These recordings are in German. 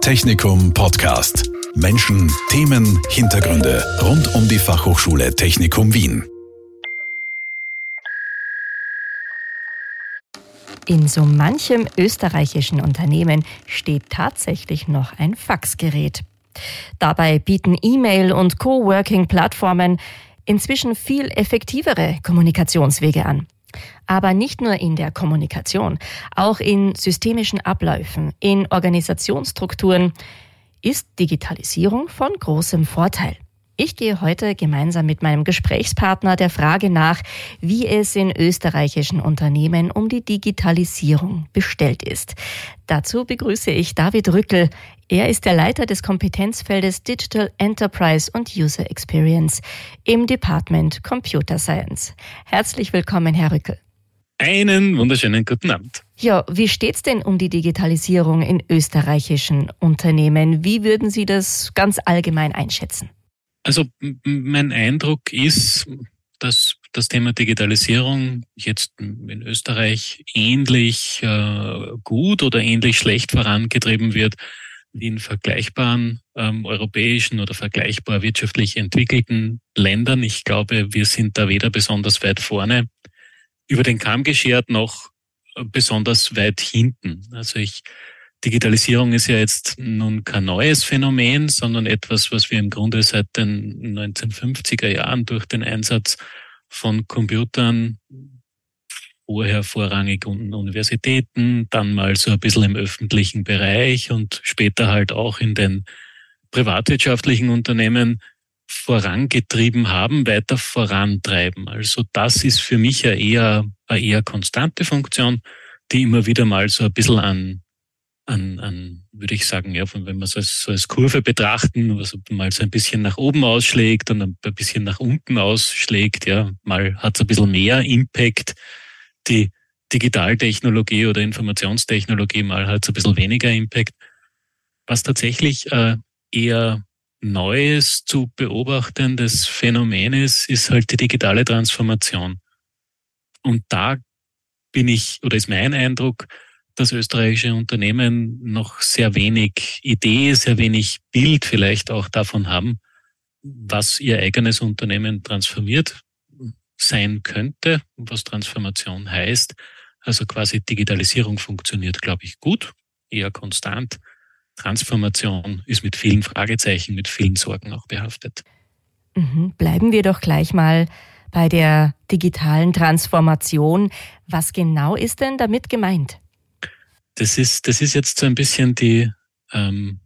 Technikum Podcast. Menschen, Themen, Hintergründe rund um die Fachhochschule Technikum Wien. In so manchem österreichischen Unternehmen steht tatsächlich noch ein Faxgerät. Dabei bieten E-Mail- und Coworking-Plattformen inzwischen viel effektivere Kommunikationswege an. Aber nicht nur in der Kommunikation, auch in systemischen Abläufen, in Organisationsstrukturen ist Digitalisierung von großem Vorteil. Ich gehe heute gemeinsam mit meinem Gesprächspartner der Frage nach, wie es in österreichischen Unternehmen um die Digitalisierung bestellt ist. Dazu begrüße ich David Rückel. Er ist der Leiter des Kompetenzfeldes Digital Enterprise und User Experience im Department Computer Science. Herzlich willkommen, Herr Rückel. Einen wunderschönen guten Abend. Ja, wie steht's denn um die Digitalisierung in österreichischen Unternehmen? Wie würden Sie das ganz allgemein einschätzen? Also mein Eindruck ist, dass das Thema Digitalisierung jetzt in Österreich ähnlich äh, gut oder ähnlich schlecht vorangetrieben wird wie in vergleichbaren ähm, europäischen oder vergleichbar wirtschaftlich entwickelten Ländern. Ich glaube, wir sind da weder besonders weit vorne über den Kamm geschert noch besonders weit hinten. Also ich Digitalisierung ist ja jetzt nun kein neues Phänomen, sondern etwas, was wir im Grunde seit den 1950er Jahren durch den Einsatz von Computern vorher vorrangig an Universitäten, dann mal so ein bisschen im öffentlichen Bereich und später halt auch in den privatwirtschaftlichen Unternehmen vorangetrieben haben, weiter vorantreiben. Also das ist für mich ja eher eine eher konstante Funktion, die immer wieder mal so ein bisschen an an, an würde ich sagen, ja, wenn man es als, so als Kurve betrachten, was mal so ein bisschen nach oben ausschlägt und ein bisschen nach unten ausschlägt, ja, mal hat es ein bisschen mehr Impact, die Digitaltechnologie oder Informationstechnologie, mal hat es ein bisschen weniger Impact. Was tatsächlich äh, eher Neues zu beobachtendes Phänomen ist, ist halt die digitale Transformation. Und da bin ich, oder ist mein Eindruck, dass österreichische Unternehmen noch sehr wenig Idee, sehr wenig Bild vielleicht auch davon haben, was ihr eigenes Unternehmen transformiert sein könnte, was Transformation heißt. Also quasi Digitalisierung funktioniert, glaube ich, gut, eher konstant. Transformation ist mit vielen Fragezeichen, mit vielen Sorgen auch behaftet. Mhm. Bleiben wir doch gleich mal bei der digitalen Transformation. Was genau ist denn damit gemeint? Das ist, das ist jetzt so ein bisschen die, ähm,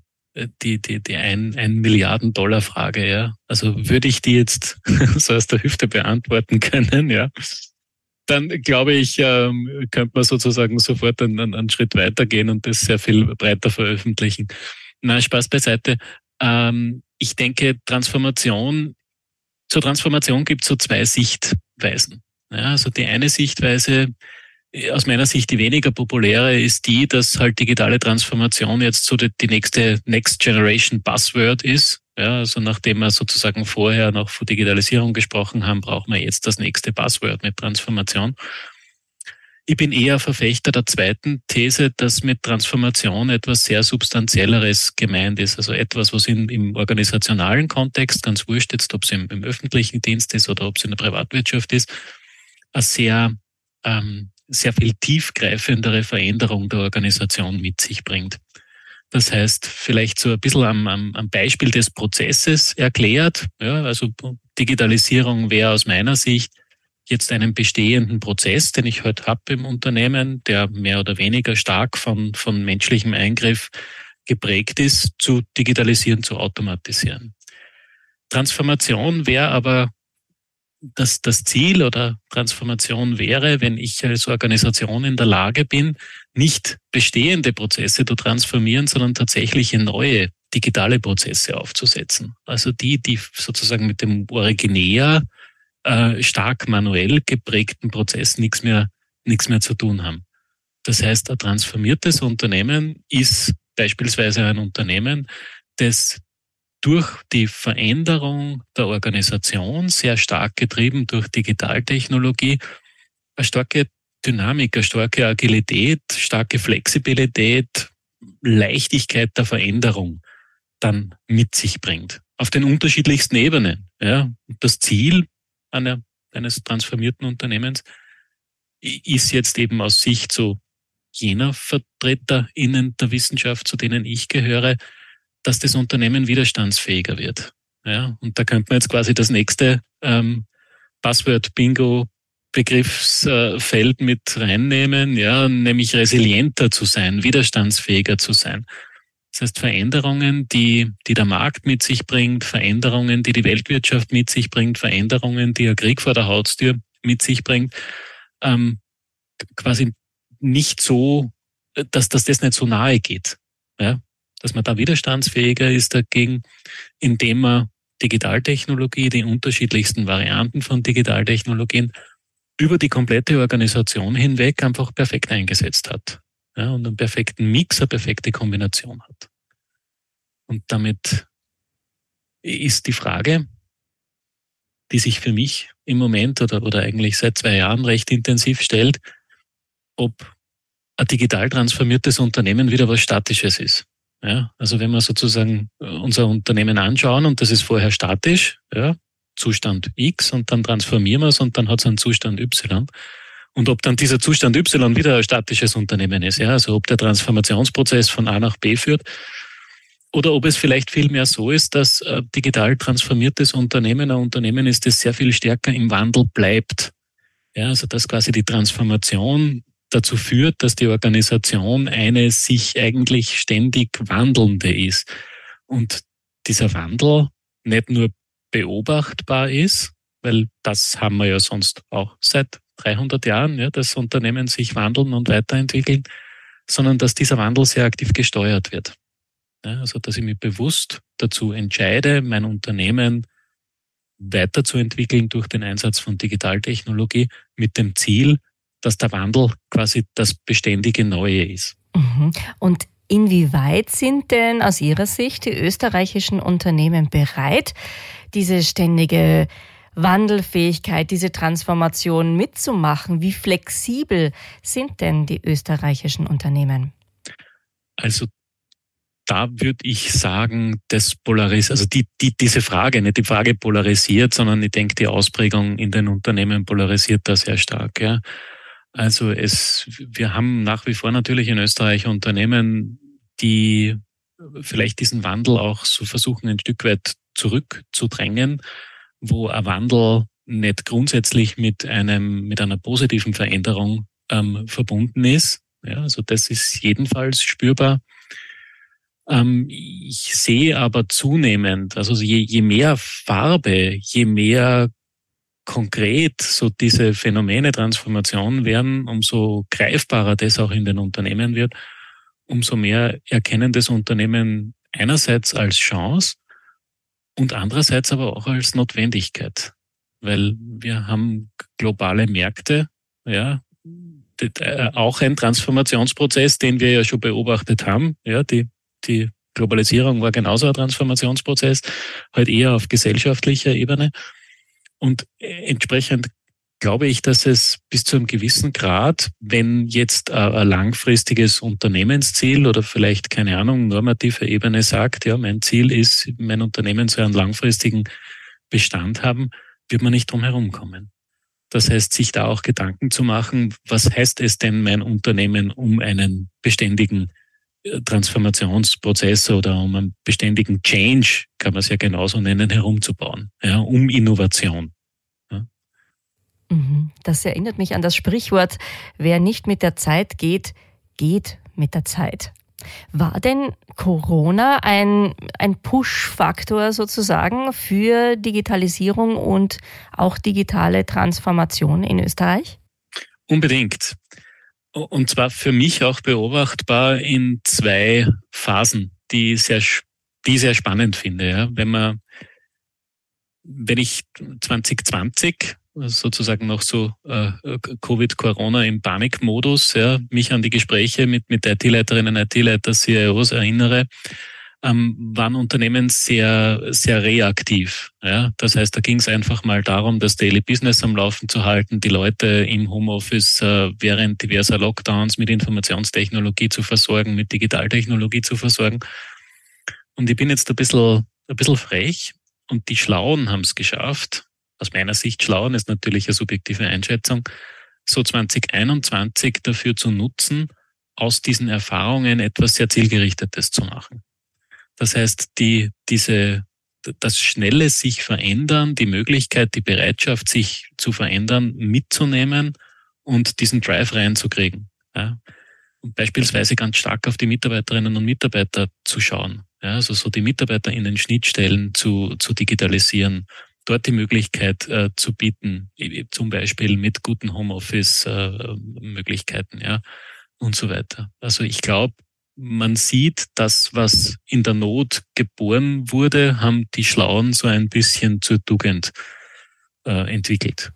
die, die, die ein, ein Milliarden Dollar Frage, ja. Also würde ich die jetzt so aus der Hüfte beantworten können, ja, dann glaube ich, ähm, könnte man sozusagen sofort einen, einen Schritt weitergehen und das sehr viel breiter veröffentlichen. Na, Spaß beiseite. Ähm, ich denke, Transformation, zur Transformation gibt es so zwei Sichtweisen. Ja, also die eine Sichtweise aus meiner Sicht die weniger populäre ist die, dass halt digitale Transformation jetzt so die, die nächste Next Generation Buzzword ist. Ja, also nachdem wir sozusagen vorher noch von Digitalisierung gesprochen haben, brauchen wir jetzt das nächste Buzzword mit Transformation. Ich bin eher Verfechter der zweiten These, dass mit Transformation etwas sehr Substanzielleres gemeint ist. Also etwas, was in, im organisationalen Kontext, ganz wurscht jetzt, ob es im, im öffentlichen Dienst ist oder ob es in der Privatwirtschaft ist, ein sehr ähm, sehr viel tiefgreifendere Veränderung der Organisation mit sich bringt. Das heißt, vielleicht so ein bisschen am, am, Beispiel des Prozesses erklärt. Ja, also Digitalisierung wäre aus meiner Sicht jetzt einen bestehenden Prozess, den ich heute habe im Unternehmen, der mehr oder weniger stark von, von menschlichem Eingriff geprägt ist, zu digitalisieren, zu automatisieren. Transformation wäre aber dass das Ziel oder Transformation wäre, wenn ich als Organisation in der Lage bin, nicht bestehende Prozesse zu transformieren, sondern tatsächlich neue digitale Prozesse aufzusetzen. Also die, die sozusagen mit dem originär äh, stark manuell geprägten Prozess nichts mehr, nichts mehr zu tun haben. Das heißt, ein transformiertes Unternehmen ist beispielsweise ein Unternehmen, das durch die Veränderung der Organisation, sehr stark getrieben durch Digitaltechnologie, eine starke Dynamik, eine starke Agilität, starke Flexibilität, Leichtigkeit der Veränderung dann mit sich bringt. Auf den unterschiedlichsten Ebenen. Ja. Das Ziel einer, eines transformierten Unternehmens ist jetzt eben aus Sicht so jener VertreterInnen der Wissenschaft, zu denen ich gehöre, dass das Unternehmen widerstandsfähiger wird. Ja, und da könnte man jetzt quasi das nächste ähm, Passwort-Bingo Begriffsfeld mit reinnehmen, ja, nämlich resilienter zu sein, widerstandsfähiger zu sein. Das heißt, Veränderungen, die, die der Markt mit sich bringt, Veränderungen, die die Weltwirtschaft mit sich bringt, Veränderungen, die ein Krieg vor der Haustür mit sich bringt, ähm, quasi nicht so, dass, dass das nicht so nahe geht. Ja? Dass man da widerstandsfähiger ist dagegen, indem man Digitaltechnologie, die unterschiedlichsten Varianten von Digitaltechnologien über die komplette Organisation hinweg einfach perfekt eingesetzt hat. Ja, und einen perfekten Mix, eine perfekte Kombination hat. Und damit ist die Frage, die sich für mich im Moment oder, oder eigentlich seit zwei Jahren recht intensiv stellt, ob ein digital transformiertes Unternehmen wieder was Statisches ist. Ja, also wenn wir sozusagen äh, unser Unternehmen anschauen und das ist vorher statisch, ja, Zustand X und dann transformieren wir es und dann hat es einen Zustand Y. Und ob dann dieser Zustand Y wieder ein statisches Unternehmen ist, ja, also ob der Transformationsprozess von A nach B führt oder ob es vielleicht vielmehr so ist, dass ein digital transformiertes Unternehmen ein Unternehmen ist, das sehr viel stärker im Wandel bleibt. Ja, also dass quasi die Transformation dazu führt, dass die Organisation eine sich eigentlich ständig wandelnde ist. Und dieser Wandel nicht nur beobachtbar ist, weil das haben wir ja sonst auch seit 300 Jahren, ja, dass Unternehmen sich wandeln und weiterentwickeln, sondern dass dieser Wandel sehr aktiv gesteuert wird. Ja, also, dass ich mich bewusst dazu entscheide, mein Unternehmen weiterzuentwickeln durch den Einsatz von Digitaltechnologie mit dem Ziel, dass der Wandel quasi das beständige Neue ist. Mhm. Und inwieweit sind denn aus Ihrer Sicht die österreichischen Unternehmen bereit, diese ständige Wandelfähigkeit, diese Transformation mitzumachen? Wie flexibel sind denn die österreichischen Unternehmen? Also da würde ich sagen, das polarisiert, also die, die, diese Frage, nicht die Frage polarisiert, sondern ich denke, die Ausprägung in den Unternehmen polarisiert da sehr stark. Ja. Also es, wir haben nach wie vor natürlich in Österreich Unternehmen, die vielleicht diesen Wandel auch so versuchen, ein Stück weit zurückzudrängen, wo ein Wandel nicht grundsätzlich mit einem, mit einer positiven Veränderung ähm, verbunden ist. Ja, also das ist jedenfalls spürbar. Ähm, ich sehe aber zunehmend, also je, je mehr Farbe, je mehr konkret so diese Phänomene Transformation werden, umso greifbarer das auch in den Unternehmen wird, umso mehr erkennen das Unternehmen einerseits als Chance und andererseits aber auch als Notwendigkeit, weil wir haben globale Märkte, ja, äh, auch ein Transformationsprozess, den wir ja schon beobachtet haben, ja, die, die Globalisierung war genauso ein Transformationsprozess, halt eher auf gesellschaftlicher Ebene. Und entsprechend glaube ich, dass es bis zu einem gewissen Grad, wenn jetzt ein langfristiges Unternehmensziel oder vielleicht, keine Ahnung, normative Ebene sagt, ja, mein Ziel ist, mein Unternehmen soll einen langfristigen Bestand haben, wird man nicht drum herum kommen. Das heißt, sich da auch Gedanken zu machen, was heißt es denn, mein Unternehmen um einen beständigen äh, Transformationsprozess oder um einen beständigen Change, kann man es ja genauso nennen, herumzubauen, ja, um Innovation. Mhm. Das erinnert mich an das Sprichwort, wer nicht mit der Zeit geht, geht mit der Zeit. War denn Corona ein, ein Push-Faktor sozusagen für Digitalisierung und auch digitale Transformation in Österreich? Unbedingt. Und zwar für mich auch beobachtbar in zwei Phasen, die sehr, die sehr spannend finde. Ja. Wenn man, wenn ich 2020 sozusagen noch so äh, Covid-Corona im Panikmodus, ja, mich an die Gespräche mit, mit IT-Leiterinnen, IT-Leiter, CIOs erinnere, ähm, waren Unternehmen sehr, sehr reaktiv. Ja? Das heißt, da ging es einfach mal darum, das Daily Business am Laufen zu halten, die Leute im Homeoffice äh, während diverser Lockdowns mit Informationstechnologie zu versorgen, mit Digitaltechnologie zu versorgen. Und ich bin jetzt ein bisschen, ein bisschen frech und die Schlauen haben es geschafft. Aus meiner Sicht Schlauen ist natürlich eine subjektive Einschätzung, so 2021 dafür zu nutzen, aus diesen Erfahrungen etwas sehr zielgerichtetes zu machen. Das heißt, die, diese, das schnelle sich verändern, die Möglichkeit, die Bereitschaft, sich zu verändern, mitzunehmen und diesen Drive reinzukriegen. Ja. Beispielsweise ganz stark auf die Mitarbeiterinnen und Mitarbeiter zu schauen. Ja, also so die Mitarbeiter in den Schnittstellen zu, zu digitalisieren, dort die Möglichkeit äh, zu bieten, zum Beispiel mit guten Homeoffice-Möglichkeiten, äh, ja, und so weiter. Also ich glaube, man sieht, das, was in der Not geboren wurde, haben die Schlauen so ein bisschen zur Tugend äh, entwickelt.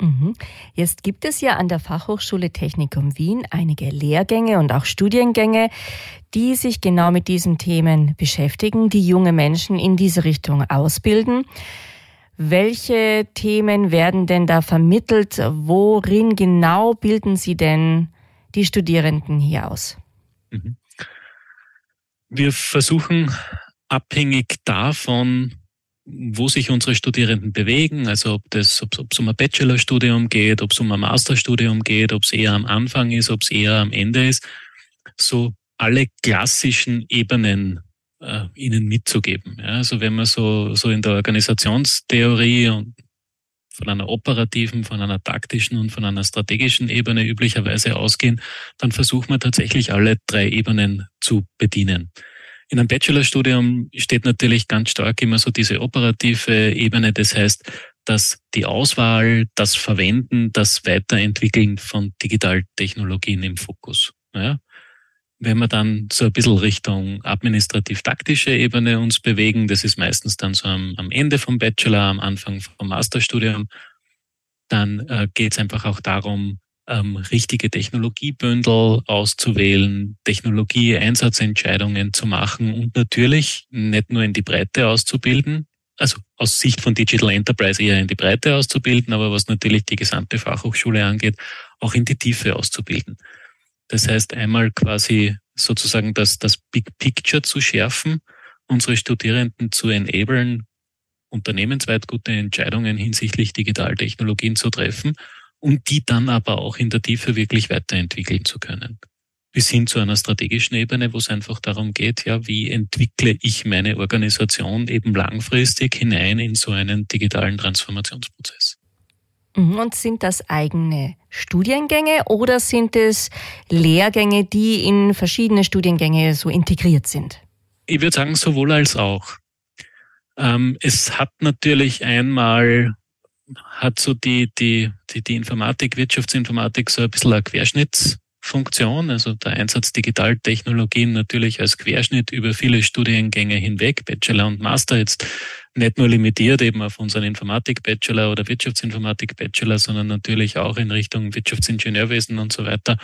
Mhm. Jetzt gibt es ja an der Fachhochschule Technikum Wien einige Lehrgänge und auch Studiengänge, die sich genau mit diesen Themen beschäftigen, die junge Menschen in diese Richtung ausbilden. Welche Themen werden denn da vermittelt? Worin genau bilden Sie denn die Studierenden hier aus? Mhm. Wir versuchen abhängig davon, wo sich unsere Studierenden bewegen, also ob das, ob, um ein Bachelorstudium geht, ob es um ein Masterstudium geht, ob es eher am Anfang ist, ob es eher am Ende ist, so alle klassischen Ebenen äh, ihnen mitzugeben. Ja, also wenn man so, so in der Organisationstheorie und von einer operativen, von einer taktischen und von einer strategischen Ebene üblicherweise ausgehen, dann versucht man tatsächlich alle drei Ebenen zu bedienen. In einem Bachelorstudium steht natürlich ganz stark immer so diese operative Ebene. Das heißt, dass die Auswahl, das Verwenden, das Weiterentwickeln von Digitaltechnologien im Fokus. Ja? Wenn wir dann so ein bisschen Richtung administrativ-taktische Ebene uns bewegen, das ist meistens dann so am, am Ende vom Bachelor, am Anfang vom Masterstudium, dann äh, geht es einfach auch darum, ähm, richtige Technologiebündel auszuwählen, Technologie-Einsatzentscheidungen zu machen und natürlich nicht nur in die Breite auszubilden, also aus Sicht von Digital Enterprise eher in die Breite auszubilden, aber was natürlich die gesamte Fachhochschule angeht, auch in die Tiefe auszubilden. Das heißt, einmal quasi sozusagen das, das Big Picture zu schärfen, unsere Studierenden zu enablen, unternehmensweit gute Entscheidungen hinsichtlich Digitaltechnologien zu treffen und die dann aber auch in der Tiefe wirklich weiterentwickeln zu können. Bis hin zu einer strategischen Ebene, wo es einfach darum geht, ja, wie entwickle ich meine Organisation eben langfristig hinein in so einen digitalen Transformationsprozess. Mhm, und sind das eigene Studiengänge oder sind es Lehrgänge, die in verschiedene Studiengänge so integriert sind? Ich würde sagen, sowohl als auch. Ähm, es hat natürlich einmal, hat so die, die, die, die Informatik, Wirtschaftsinformatik so ein bisschen eine Querschnittsfunktion, also der Einsatz Digitaltechnologien natürlich als Querschnitt über viele Studiengänge hinweg, Bachelor und Master jetzt nicht nur limitiert eben auf unseren Informatik-Bachelor oder Wirtschaftsinformatik-Bachelor, sondern natürlich auch in Richtung Wirtschaftsingenieurwesen und so weiter.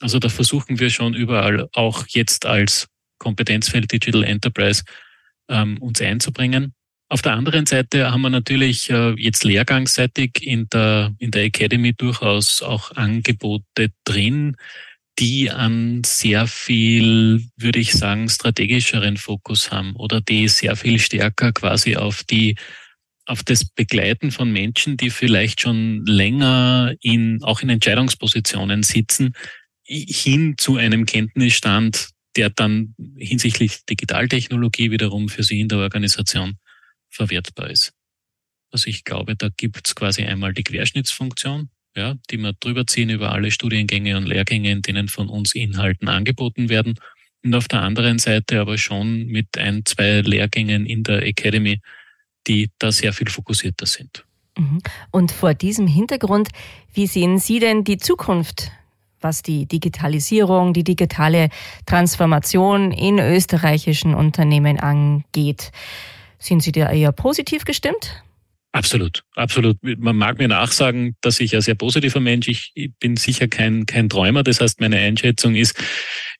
Also da versuchen wir schon überall auch jetzt als Kompetenzfeld Digital Enterprise ähm, uns einzubringen. Auf der anderen Seite haben wir natürlich äh, jetzt lehrgangsseitig in der, in der Academy durchaus auch Angebote drin, die an sehr viel, würde ich sagen, strategischeren Fokus haben oder die sehr viel stärker quasi auf die auf das Begleiten von Menschen, die vielleicht schon länger in, auch in Entscheidungspositionen sitzen, hin zu einem Kenntnisstand, der dann hinsichtlich Digitaltechnologie wiederum für Sie in der Organisation verwertbar ist. Also ich glaube, da gibt es quasi einmal die Querschnittsfunktion, ja, die wir drüber ziehen über alle Studiengänge und Lehrgänge, in denen von uns Inhalten angeboten werden. Und auf der anderen Seite aber schon mit ein, zwei Lehrgängen in der Academy, die da sehr viel fokussierter sind. Mhm. Und vor diesem Hintergrund, wie sehen Sie denn die Zukunft, was die Digitalisierung, die digitale Transformation in österreichischen Unternehmen angeht? Sind Sie da eher positiv gestimmt? Absolut, absolut. Man mag mir nachsagen, dass ich ein sehr positiver Mensch. Ich, ich bin sicher kein kein Träumer. Das heißt, meine Einschätzung ist,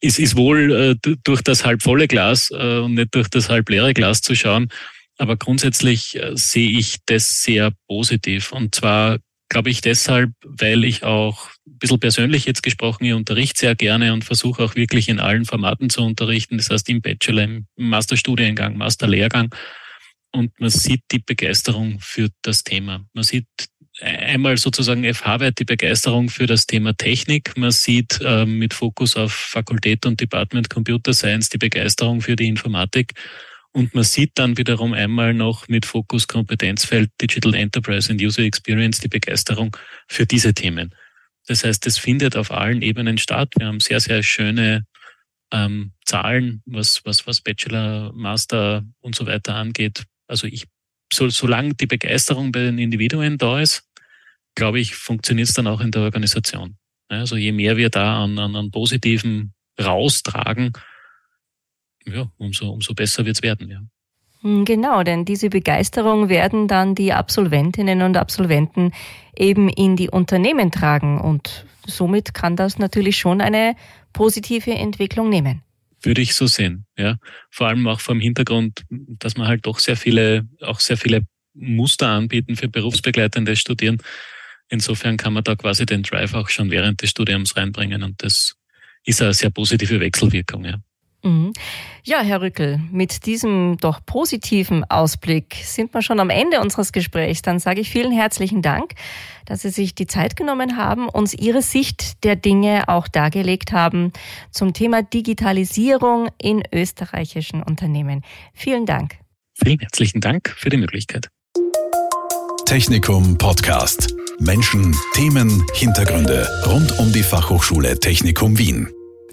ist, ist wohl äh, durch das halb volle Glas äh, und nicht durch das halb leere Glas zu schauen. Aber grundsätzlich äh, sehe ich das sehr positiv. Und zwar glaube ich deshalb, weil ich auch ein bisschen persönlich jetzt gesprochen, ich unterrichte sehr gerne und versuche auch wirklich in allen Formaten zu unterrichten. Das heißt im Bachelor, im Masterstudiengang, Masterlehrgang und man sieht die Begeisterung für das Thema. Man sieht einmal sozusagen FH-weit die Begeisterung für das Thema Technik. Man sieht äh, mit Fokus auf Fakultät und Department Computer Science die Begeisterung für die Informatik. Und man sieht dann wiederum einmal noch mit Fokus Kompetenzfeld Digital Enterprise and User Experience die Begeisterung für diese Themen. Das heißt, es findet auf allen Ebenen statt. Wir haben sehr, sehr schöne ähm, Zahlen, was, was, was Bachelor, Master und so weiter angeht. Also ich, so, solange die Begeisterung bei den Individuen da ist, glaube ich, funktioniert es dann auch in der Organisation. Also je mehr wir da an, an, an Positiven raustragen, ja, umso, umso besser wird es werden. Ja. Hm, genau, denn diese Begeisterung werden dann die Absolventinnen und Absolventen eben in die Unternehmen tragen und somit kann das natürlich schon eine positive Entwicklung nehmen. Würde ich so sehen, ja. Vor allem auch vom Hintergrund, dass man halt doch sehr viele, auch sehr viele Muster anbieten für berufsbegleitende Studieren. Insofern kann man da quasi den Drive auch schon während des Studiums reinbringen und das ist eine sehr positive Wechselwirkung, ja. Mhm. Ja, Herr Rückel, mit diesem doch positiven Ausblick sind wir schon am Ende unseres Gesprächs. Dann sage ich vielen herzlichen Dank, dass Sie sich die Zeit genommen haben, uns Ihre Sicht der Dinge auch dargelegt haben zum Thema Digitalisierung in österreichischen Unternehmen. Vielen Dank. Vielen herzlichen Dank für die Möglichkeit. Technikum Podcast. Menschen, Themen, Hintergründe rund um die Fachhochschule Technikum Wien.